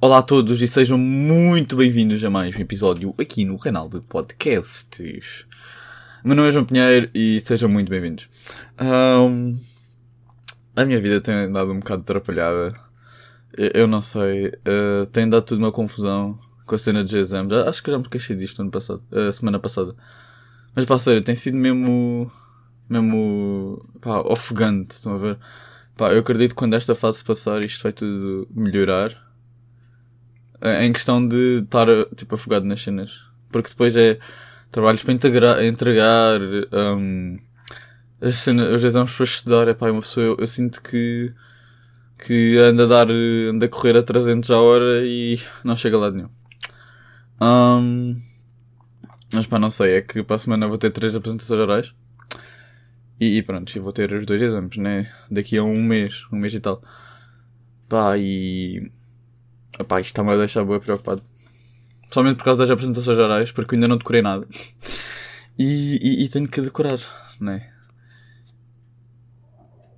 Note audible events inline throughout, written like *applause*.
Olá a todos e sejam muito bem-vindos a mais um episódio aqui no canal de podcasts. Meu nome é João Pinheiro e sejam muito bem-vindos. Um, a minha vida tem andado um bocado atrapalhada. Eu, não sei, uh, tem dado tudo uma confusão com a cena dos exames. Acho que já me queixei disto ano passado, uh, semana passada. Mas pá, sério, tem sido mesmo, mesmo, pá, ofegante, estão a ver? Pá, eu acredito que quando esta fase passar isto vai tudo melhorar em questão de estar tipo, afogado nas cenas. Porque depois é trabalhos para integrar, entregar, um, as cenas, os exames para estudar. É pá, uma pessoa, eu, eu, sinto que, que anda a dar, anda a correr a 300 a hora e não chega lá nenhum. Um, mas pá, não sei, é que para a semana vou ter três apresentações orais. E, e pronto, e vou ter os dois exames, né? Daqui a um mês, um mês e tal. Pá, e Epá, isto está-me a deixar bem preocupado. Somente por causa das apresentações gerais, porque ainda não decorei nada. E, e, e tenho que decorar, né?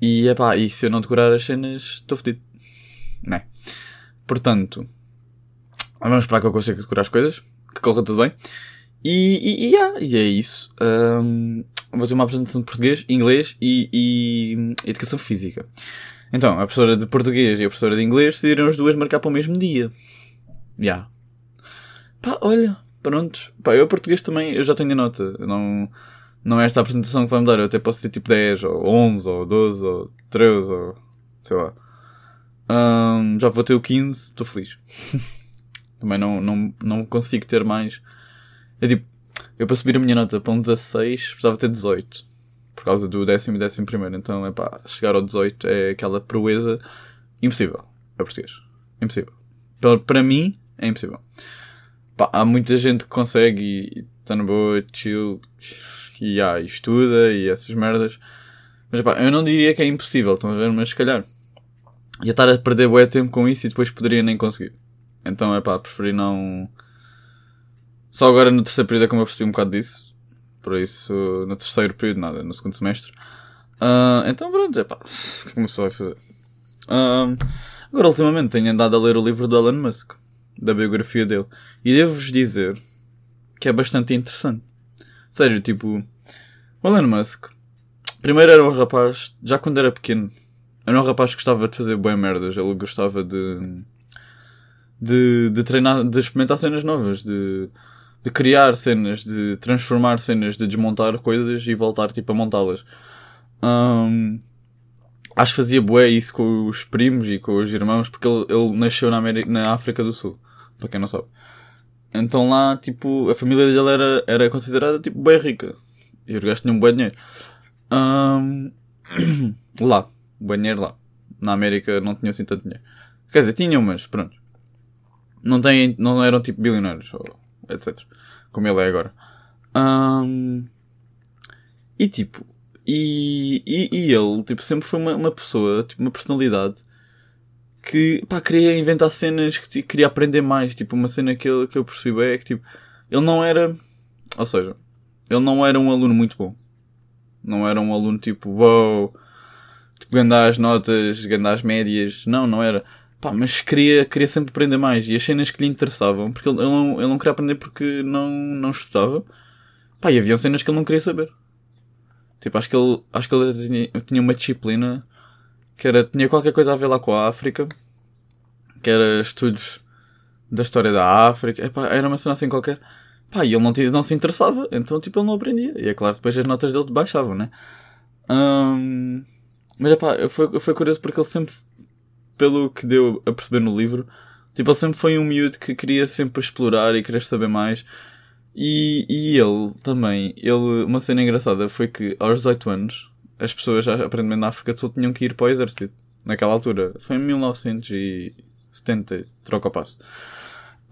E epá, e se eu não decorar as cenas, estou fedido. Né? Portanto, vamos esperar que eu consiga decorar as coisas, que corra tudo bem. E, e, e, yeah, e é isso. Um, vou fazer uma apresentação de português, inglês e, e educação física. Então, a professora de português e a professora de inglês decidiram as duas marcar para o mesmo dia. Já. Yeah. Pá, olha, pronto. Pá, eu a português também, eu já tenho a nota. Não, não é esta a apresentação que vai-me dar. Eu até posso ter tipo 10, ou 11, ou 12, ou 13, ou sei lá. Um, já vou ter o 15, estou feliz. *laughs* também não, não, não consigo ter mais. É tipo, eu para subir a minha nota para um 16 precisava ter 18 por causa do décimo e décimo primeiro. Então, é pá, chegar ao 18 é aquela proeza impossível. É português. Impossível. Para, para mim, é impossível. Pá, há muita gente que consegue e está na boa, chill, e, ah, e estuda e essas merdas. Mas pá, eu não diria que é impossível, estão a ver? Mas se calhar ia estar a perder bué tempo com isso e depois poderia nem conseguir. Então é pá, preferi não. Só agora no terceiro período é como eu percebi um bocado disso. Por isso, no terceiro período, nada, no segundo semestre. Uh, então, pronto, é pá, o que pessoa vai fazer? Uh, agora, ultimamente, tenho andado a ler o livro do Elon Musk, da biografia dele, e devo-vos dizer que é bastante interessante. Sério, tipo, o Elon Musk, primeiro era um rapaz, já quando era pequeno, era um rapaz que gostava de fazer boas merdas, ele gostava de. de, de treinar, de experimentar cenas novas, de de criar cenas, de transformar cenas, de desmontar coisas e voltar tipo a montá-las. Um, acho que fazia bué isso com os primos e com os irmãos, porque ele, ele nasceu na, América, na África do Sul, para quem não sabe. Então lá, tipo, a família dele era, era considerada tipo bem rica. E os gajos tinham bué dinheiro. Um, *clears throat* lá, bué dinheiro lá. Na América não tinham assim tanto dinheiro. Quer dizer, tinham, mas pronto. Não, têm, não eram tipo bilionários. Ou etc. Como ele é agora. Um, e tipo, e, e, e, ele, tipo, sempre foi uma, uma pessoa, tipo, uma personalidade que, pá, queria inventar cenas, que tipo, queria aprender mais. Tipo, uma cena que eu, que eu percebi bem é que, tipo, ele não era, ou seja, ele não era um aluno muito bom. Não era um aluno tipo, wow, tipo, gandar as notas, gandar as médias. Não, não era. Pá, mas queria, queria sempre aprender mais. E as cenas que lhe interessavam, porque ele, ele, não, ele não queria aprender porque não, não estudava. Pá, e havia cenas que ele não queria saber. Tipo, acho que ele, acho que ele tinha, tinha uma disciplina que era, tinha qualquer coisa a ver lá com a África. Que era estudos da história da África. Era uma cena assim qualquer. Pá, e ele não, não se interessava. Então, tipo, ele não aprendia. E é claro, depois as notas dele baixavam, né? Um, mas, epá, foi, foi curioso porque ele sempre pelo que deu a perceber no livro, tipo, ele sempre foi um miúdo que queria sempre explorar e querer saber mais. E, e ele também, ele, uma cena engraçada foi que aos 18 anos, as pessoas, aparentemente na África do Sul, tinham que ir para o exército. Naquela altura. Foi em 1970, troca o passo.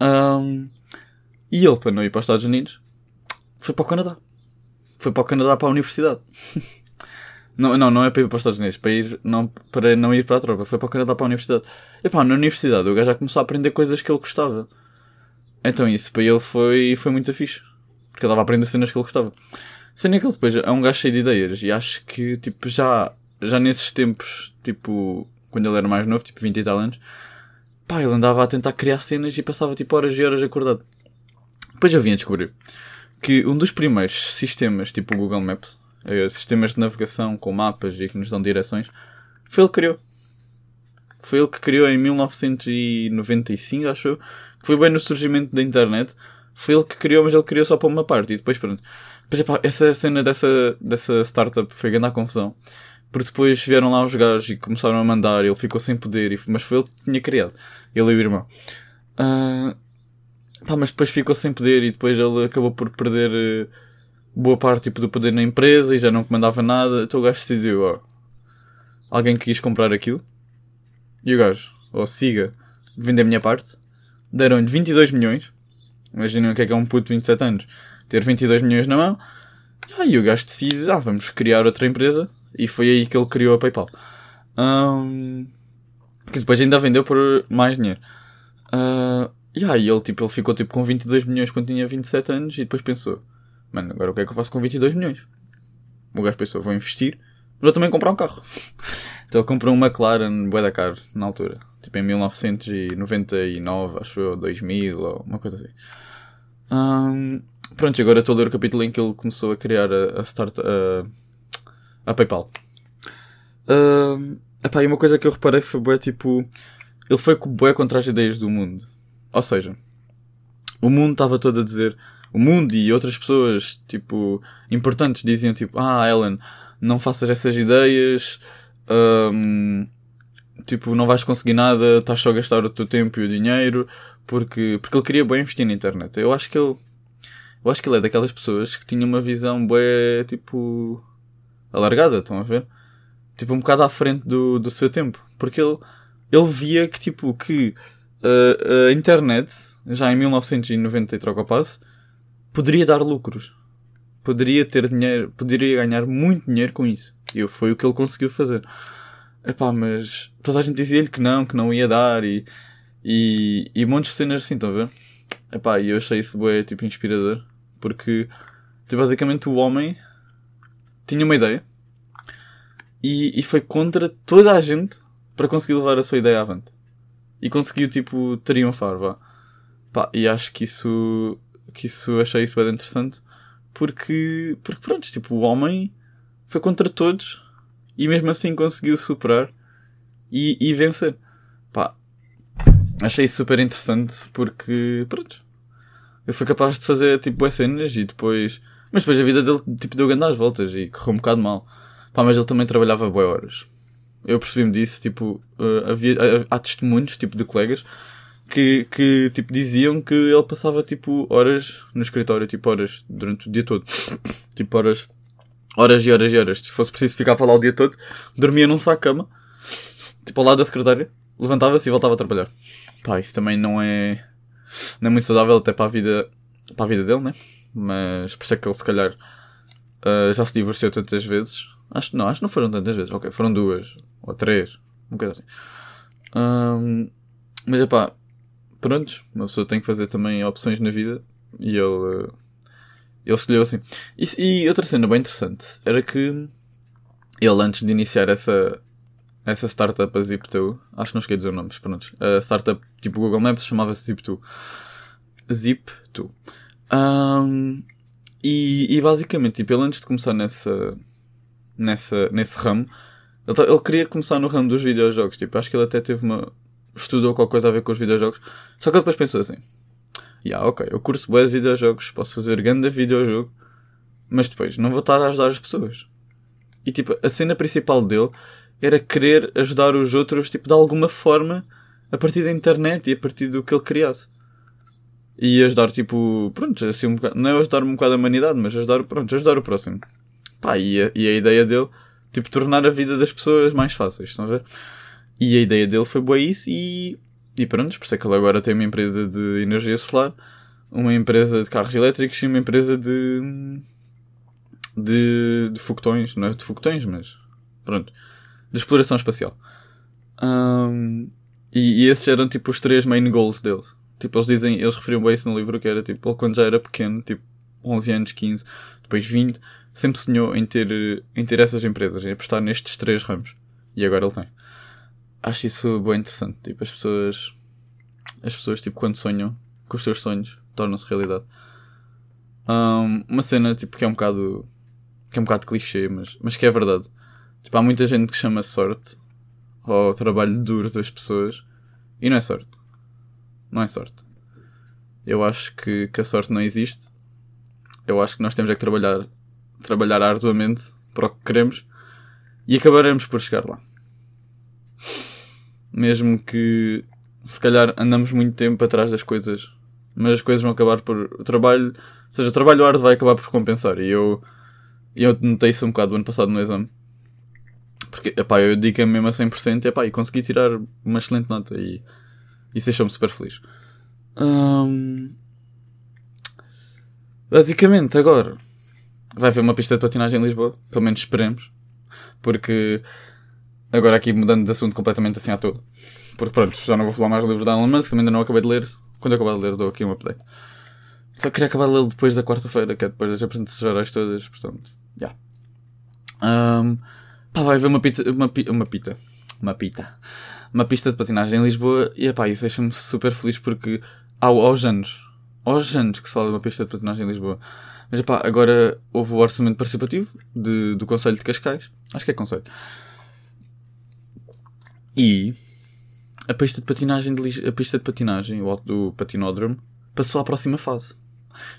Um, e ele, para não ir para os Estados Unidos, foi para o Canadá. Foi para o Canadá para a universidade. *laughs* Não, não, não é para ir para os Estados Unidos, para, ir, não, para não ir para a tropa, foi para o Canadá para a universidade. E pá, na universidade o gajo já começou a aprender coisas que ele gostava. Então isso para ele foi, foi muito fixe. Porque ele estava a aprender cenas que ele gostava. Sendo que ele depois é um gajo cheio de ideias e acho que tipo já, já nesses tempos, tipo, quando ele era mais novo, tipo 20 e tal anos, pá, ele andava a tentar criar cenas e passava tipo horas e horas acordado. Depois eu vim a descobrir que um dos primeiros sistemas, tipo o Google Maps, sistemas de navegação com mapas e que nos dão direções, foi ele que criou. Foi ele que criou em 1995, acho eu. Foi bem no surgimento da internet. Foi ele que criou, mas ele criou só para uma parte. E depois, pronto. Essa cena dessa, dessa startup foi grande à confusão. Porque depois vieram lá os gajos e começaram a mandar. Ele ficou sem poder. Mas foi ele que tinha criado. Ele e o irmão. Uh, pá, mas depois ficou sem poder. E depois ele acabou por perder uh, boa parte tipo, do poder na empresa. E já não comandava nada. Então o gajo decidiu, ó. Alguém quis comprar aquilo e o gajo, ou siga, vende a minha parte. Deram-lhe 22 milhões. Imaginem o que é que é um puto de 27 anos. Ter 22 milhões na mão. E aí o gajo decide, ah, vamos criar outra empresa. E foi aí que ele criou a PayPal. Um, que depois ainda vendeu por mais dinheiro. Uh, e aí ele, tipo, ele ficou tipo, com 22 milhões quando tinha 27 anos e depois pensou, mano, agora o que é que eu faço com 22 milhões? O gajo pensou, vou investir, vou também comprar um carro. *laughs* Então ele comprou um McLaren bué da na altura. Tipo em 1999, acho eu, 2000 ou uma coisa assim. Um, pronto, agora estou a ler o capítulo em que ele começou a criar a, a start, a, a PayPal. Um, epá, e uma coisa que eu reparei foi bué, tipo... Ele foi bué contra as ideias do mundo. Ou seja, o mundo estava todo a dizer... O mundo e outras pessoas, tipo, importantes diziam tipo... Ah, Ellen, não faças essas ideias um, tipo, não vais conseguir nada, estás só a gastar o teu tempo e o dinheiro, porque, porque ele queria bem investir na internet. Eu acho que ele, eu acho que ele é daquelas pessoas que tinha uma visão bem, tipo, alargada, estão a ver? Tipo, um bocado à frente do, do seu tempo. Porque ele, ele via que, tipo, que uh, a internet, já em 1990 e troca o passo, poderia dar lucros. Poderia ter dinheiro, poderia ganhar muito dinheiro com isso. E foi o que ele conseguiu fazer. Epá, mas toda a gente dizia-lhe que não, que não ia dar e, e, e montes de cenas assim, estão a ver? Epá, e eu achei isso bem, tipo, inspirador. Porque, tipo, basicamente o homem tinha uma ideia e, e foi contra toda a gente para conseguir levar a sua ideia avante. E conseguiu, tipo, triunfar, vá. Pá, e acho que isso, que isso, achei isso bem interessante. Porque, porque pronto, tipo, o homem foi contra todos e mesmo assim conseguiu superar e, e vencer. Pá, achei super interessante porque, pronto, ele foi capaz de fazer tipo as cenas e depois. Mas depois a vida dele tipo, deu grande às voltas e correu um bocado mal. Pá, mas ele também trabalhava boas horas. Eu percebi-me disso, tipo, uh, havia, há testemunhos, tipo, de colegas que, que, tipo, diziam que ele passava, tipo, horas no escritório, tipo, horas durante o dia todo. *coughs* tipo, horas horas e horas e horas. Se fosse preciso, ficava lá o dia todo, dormia num saco cama, tipo ao lado da secretária, levantava-se e voltava a trabalhar. Pá, isso também não é, não é muito saudável até para a vida, para a vida dele, né? Mas por isso é que ele se calhar uh, já se divorciou tantas vezes. Acho, não, acho que não foram tantas vezes. Ok, foram duas ou três, uma coisa assim. Um, mas é pá, pronto, uma pessoa tem que fazer também opções na vida e ele uh, ele escolheu assim. E, e, outra cena bem interessante era que ele, antes de iniciar essa, essa startup, a Zip2, acho que não esqueci de dizer o nome, mas pronto. A startup tipo Google Maps chamava-se Zip2. Zip2. Um, e, e basicamente, tipo, ele antes de começar nessa, nessa, nesse ramo, ele, ele queria começar no ramo dos videojogos. Tipo, acho que ele até teve uma. Estudou qualquer coisa a ver com os videojogos. Só que ele depois pensou assim: yeah, ok, eu curto bem videojogos, posso fazer grande videojogo, mas depois não vou estar a ajudar as pessoas. E tipo, a cena principal dele era querer ajudar os outros, tipo, de alguma forma, a partir da internet e a partir do que ele criasse. E ajudar, tipo, pronto, assim um bocado, não é ajudar um bocado a humanidade, mas ajudar, pronto, ajudar o próximo. Pá, e a, e a ideia dele, tipo, tornar a vida das pessoas mais fáceis, estão a ver? E a ideia dele foi boa isso e e pronto, por isso é que ele agora tem uma empresa de energia solar, uma empresa de carros elétricos e uma empresa de. de, de foguetões, não é de foguetões, mas. pronto. de exploração espacial. Um, e, e, esses eram tipo os três main goals dele. Tipo, eles dizem, eles referiam bem isso no livro, que era tipo, ele quando já era pequeno, tipo 11 anos, 15, depois 20, sempre sonhou em ter, em ter essas empresas, em apostar nestes três ramos. E agora ele tem acho isso bem interessante. Tipo, as pessoas as pessoas, tipo, quando sonham com os seus sonhos, tornam-se realidade. Um, uma cena, tipo, que é um bocado. que é um bocado clichê, mas, mas que é verdade. Tipo, há muita gente que chama sorte ao trabalho duro das pessoas e não é sorte. Não é sorte. Eu acho que, que a sorte não existe. Eu acho que nós temos é que trabalhar, trabalhar arduamente para o que queremos e acabaremos por chegar lá. Mesmo que se calhar andamos muito tempo atrás das coisas, mas as coisas vão acabar por. O trabalho, ou seja, o trabalho árduo vai acabar por compensar. E eu, eu notei isso um bocado no ano passado no exame. Porque, epá, eu dediquei-me mesmo a 100% e, epá, e consegui tirar uma excelente nota e isso deixou-me super feliz. Basicamente, agora vai haver uma pista de patinagem em Lisboa, pelo menos esperemos, porque agora aqui mudando de assunto completamente assim à toa, porque pronto, já não vou falar mais do livro da Alan Musk, também ainda não acabei de ler. Quando eu acabar de ler, dou aqui um update. Só queria acabar de ler depois da quarta-feira, que é depois das apresentações gerais todas, portanto, já. Yeah. Um, pá, vai haver uma pita, uma, uma pita, uma pita, uma pista de patinagem em Lisboa e, pá, isso deixa-me super feliz porque há aos anos, aos anos que se fala de uma pista de patinagem em Lisboa. Mas, pá, agora houve o orçamento participativo de, do Conselho de Cascais, acho que é Conselho. E a pista de patinagem, de, a pista de patinagem, o do patinódromo, passou à próxima fase.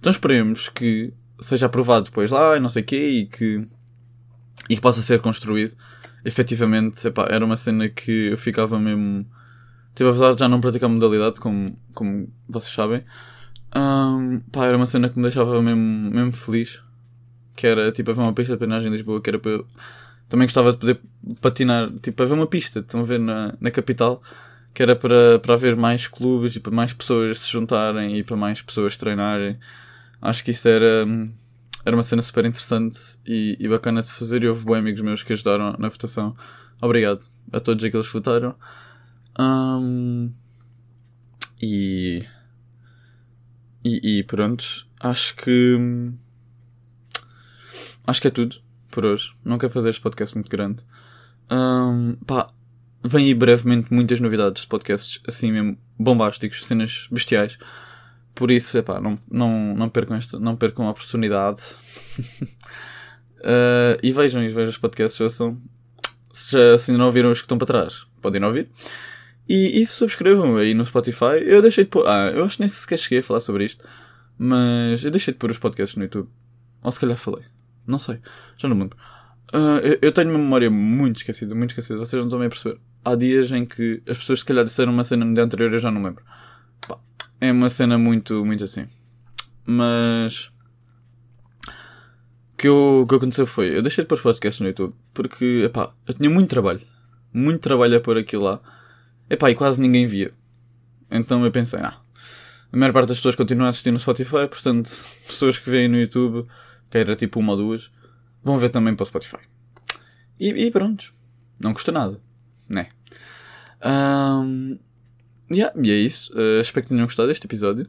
Então esperemos que seja aprovado depois lá e não sei o quê e que, e que possa ser construído. Efetivamente, epá, era uma cena que eu ficava mesmo. Tipo, apesar de já não praticar modalidade, como, como vocês sabem, um, pá, era uma cena que me deixava mesmo, mesmo feliz. Que era tipo haver uma pista de patinagem em Lisboa, que era para. Também gostava de poder patinar, tipo, haver uma pista, estão a ver na, na capital, que era para, para haver mais clubes e para mais pessoas se juntarem e para mais pessoas treinarem. Acho que isso era, era uma cena super interessante e, e bacana de se fazer. E houve bons amigos meus que ajudaram na votação. Obrigado a todos aqueles que votaram. Um, e, e, e pronto, acho que acho que é tudo por hoje. Não quero fazer este podcast muito grande. Um, pá, vem aí brevemente muitas novidades de podcasts assim mesmo bombásticos, cenas bestiais. Por isso, epá, não, não, não, percam esta, não percam a oportunidade. uh, *laughs* e vejam, e vejam os podcasts, ouçam. Se já se ainda não ouviram os que estão para trás, podem não ouvir. E, e subscrevam aí no Spotify. Eu deixei de pôr. Ah, eu acho que nem sequer cheguei a falar sobre isto. Mas eu deixei de pôr os podcasts no YouTube. Ou se calhar falei. Não sei. Já não me lembro. Uh, eu, eu, tenho uma memória muito esquecida, muito esquecida. Vocês não estão bem a perceber. Há dias em que as pessoas se calhar disseram uma cena no dia anterior eu já não lembro. Pá, é uma cena muito, muito assim. Mas. O que, eu, que aconteceu foi. Eu deixei de pôr os podcasts no YouTube porque, epá, eu tinha muito trabalho. Muito trabalho a pôr aquilo lá. Epá, e quase ninguém via. Então eu pensei, ah, a maior parte das pessoas continua a assistir no Spotify, portanto, pessoas que veem no YouTube, que era tipo uma ou duas, vão ver também para o Spotify. E, e pronto. Não custa nada. Né? Um, yeah, e é isso. Uh, espero que tenham gostado deste episódio.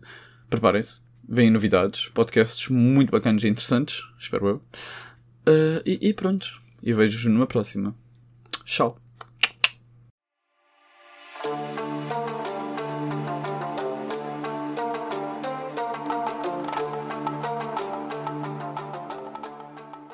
Preparem-se. Vêm novidades, podcasts muito bacanas e interessantes. Espero eu. Uh, e, e pronto. E vejo-vos numa próxima. Tchau.